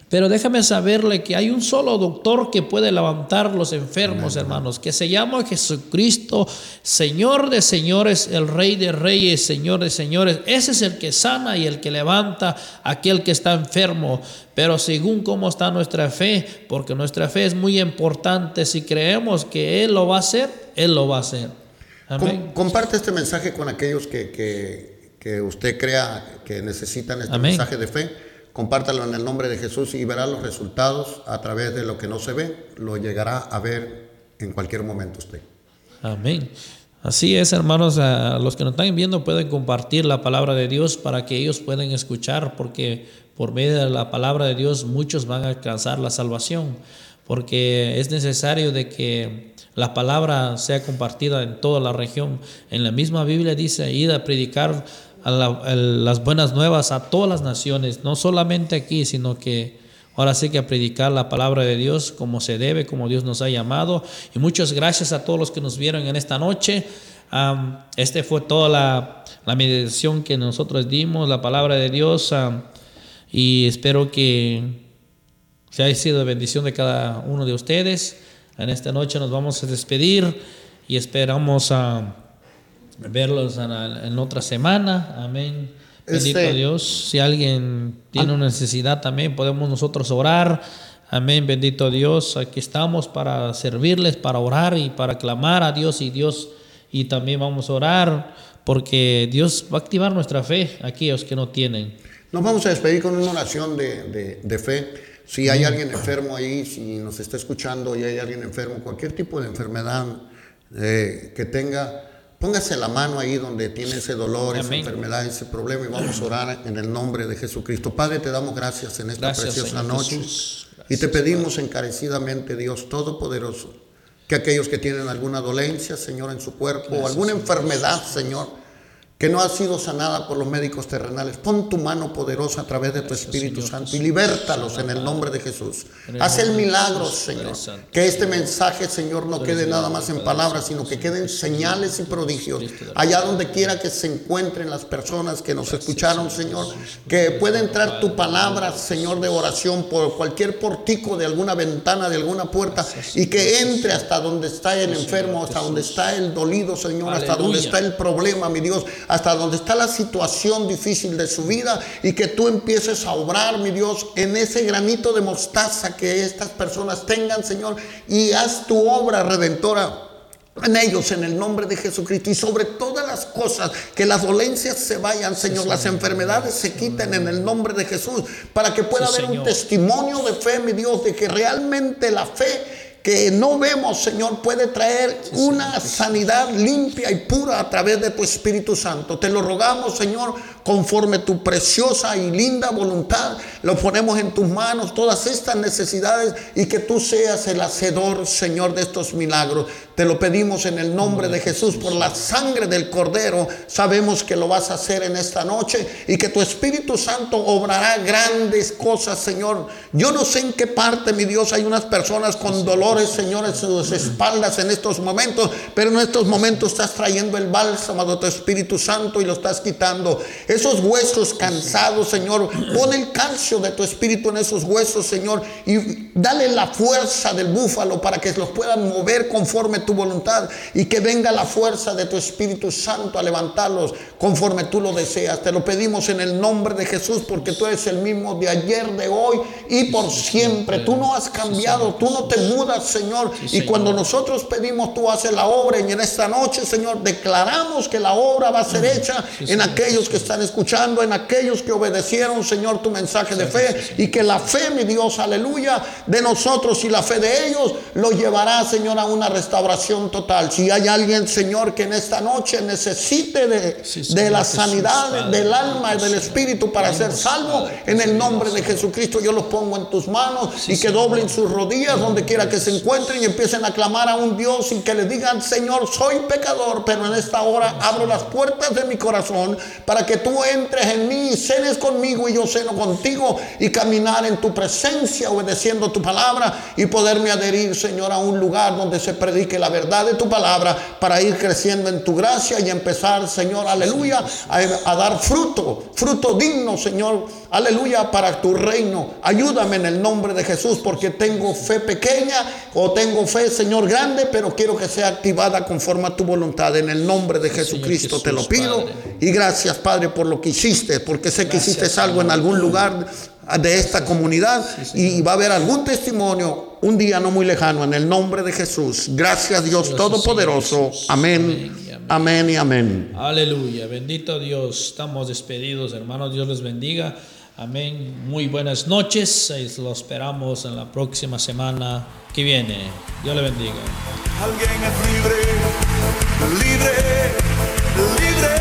pero déjame saberle que hay un solo doctor que puede levantar los enfermos, hermanos, que se llama Jesucristo, Señor de señores, el Rey de reyes, Señor de señores. Ese es el que sana y el que levanta a aquel que está enfermo. Pero según cómo está nuestra fe, porque nuestra fe es muy importante, si creemos que Él lo va a hacer, Él lo va a hacer. Amén. comparte este mensaje con aquellos que, que, usted crea que necesitan este mensaje de fe compártalo en el nombre de Jesús y verá los resultados a través de lo que no se ve, lo llegará a ver en cualquier momento usted. Amén. Así es, hermanos, a los que nos están viendo pueden compartir la palabra de Dios para que ellos puedan escuchar, porque por medio de la palabra de Dios muchos van a alcanzar la salvación, porque es necesario de que la palabra sea compartida en toda la región. En la misma Biblia dice, id a predicar las buenas nuevas a todas las naciones, no solamente aquí, sino que ahora sí que a predicar la palabra de Dios como se debe, como Dios nos ha llamado. Y muchas gracias a todos los que nos vieron en esta noche. este fue toda la, la, meditación que nosotros dimos, la palabra de Dios, y espero que se haya sido de bendición de cada uno de ustedes. En esta noche nos vamos a despedir y esperamos a verlos en, otra semana. Amén. Bendito Este- Dios. Si alguien tiene una necesidad también, podemos nosotros orar. Amén. Bendito Dios. Aquí estamos para servirles, para orar y para clamar a Dios y Dios. Y también vamos a orar porque Dios va a activar nuestra fe aquellos que no tienen. Nos vamos a despedir con una oración de, de- de fe. Si hay alguien enfermo ahí, si nos está escuchando y hay alguien enfermo, cualquier tipo de enfermedad eh, que tenga, póngase la mano ahí donde tiene ese dolor, esa enfermedad, ese problema y vamos a orar en el nombre de Jesucristo. Padre, te damos gracias en esta Gracias, preciosa Señor noche. Y te pedimos encarecidamente, Dios Todopoderoso, que aquellos que tienen alguna dolencia, Señor, en su cuerpo o alguna enfermedad, Señor, que no ha sido sanada por los médicos terrenales. Pon tu mano poderosa a través de tu Espíritu Santo y libértalos en el nombre de Jesús. Haz el milagro, Señor. Que este mensaje, Señor, no quede nada más en palabras, sino que queden señales y prodigios. Allá donde quiera que se encuentren las personas que nos escucharon, Señor. Que pueda entrar tu palabra, Señor, de oración por cualquier portico de alguna ventana, de alguna puerta y que entre hasta donde está el enfermo, hasta donde está el dolido, Señor, hasta donde está el problema, mi Dios, hasta donde está la situación difícil de su vida y que tú empieces a obrar, mi Dios, en ese granito de mostaza que estas personas tengan, Señor, y haz tu obra redentora. En ellos, en el nombre de Jesucristo, y sobre todas las cosas, que las dolencias se vayan, Señor, las enfermedades se quiten en el nombre de Jesús, para que pueda Sí, haber un testimonio de fe, mi Dios, de que realmente la fe que no vemos, Señor, puede traer una sanidad limpia y pura a través de tu Espíritu Santo. Te lo rogamos, Señor, conforme tu preciosa y linda voluntad. Lo ponemos en tus manos, todas estas necesidades, y que tú seas el hacedor, Señor, de estos milagros. Te lo pedimos en el nombre de Jesús, por la sangre del Cordero. Sabemos que lo vas a hacer en esta noche y que tu Espíritu Santo obrará grandes cosas, Señor. Yo no sé en qué parte, mi Dios, hay unas personas con Señor, en sus espaldas en estos momentos, pero en estos momentos estás trayendo el bálsamo de tu Espíritu Santo y lo estás quitando. Esos huesos cansados, Señor, pon el calcio de tu Espíritu en esos huesos, Señor, y dale la fuerza del búfalo para que los puedan mover conforme tu voluntad y que venga la fuerza de tu Espíritu Santo a levantarlos conforme tú lo deseas. Te lo pedimos en el nombre de Jesús porque tú eres el mismo de ayer, de hoy y por siempre. Tú no has cambiado, tú no te mudas, Señor. Y cuando nosotros pedimos, tú haces la obra y en esta noche, Señor, declaramos que la obra va a ser hecha en aquellos que están escuchando, en aquellos que obedecieron, Señor, tu mensaje de fe. y que la fe, mi Dios, aleluya, de nosotros y la fe de ellos lo llevará, Señor, a una restauración total. Si hay alguien, Señor, que en esta noche necesite de, de la sanidad del alma y del espíritu para ser salvo, en el nombre de Jesucristo yo los pongo en tus manos y que doblen sus rodillas donde quiera que se encuentren y empiecen a clamar a un Dios y que le digan, Señor, soy pecador, pero en esta hora abro las puertas de mi corazón para que tú entres en mí y cenes conmigo y yo ceno contigo y caminar en tu presencia obedeciendo tu palabra y poderme adherir, Señor, a un lugar donde se predique la verdad de tu palabra para ir creciendo en tu gracia y empezar, Señor, aleluya, a, dar fruto, fruto digno, Señor, aleluya, para tu reino. Ayúdame en el nombre de Jesús porque tengo fe pequeña o tengo fe, Señor, grande, pero quiero que sea activada conforme a tu voluntad. En el nombre de Jesucristo te lo pido. Y gracias, Padre, por lo que hiciste, porque sé que hiciste algo en algún lugar de esta comunidad y va a haber algún testimonio un día no muy lejano en el nombre de Jesús. Gracias Dios Todopoderoso. Amén. Amén y amén. Aleluya. Bendito Dios. Estamos despedidos, hermanos. Dios les bendiga. Amén. Muy buenas noches. Eh, lo esperamos en la próxima semana que viene. Dios le bendiga. Alguien es libre, libre, libre.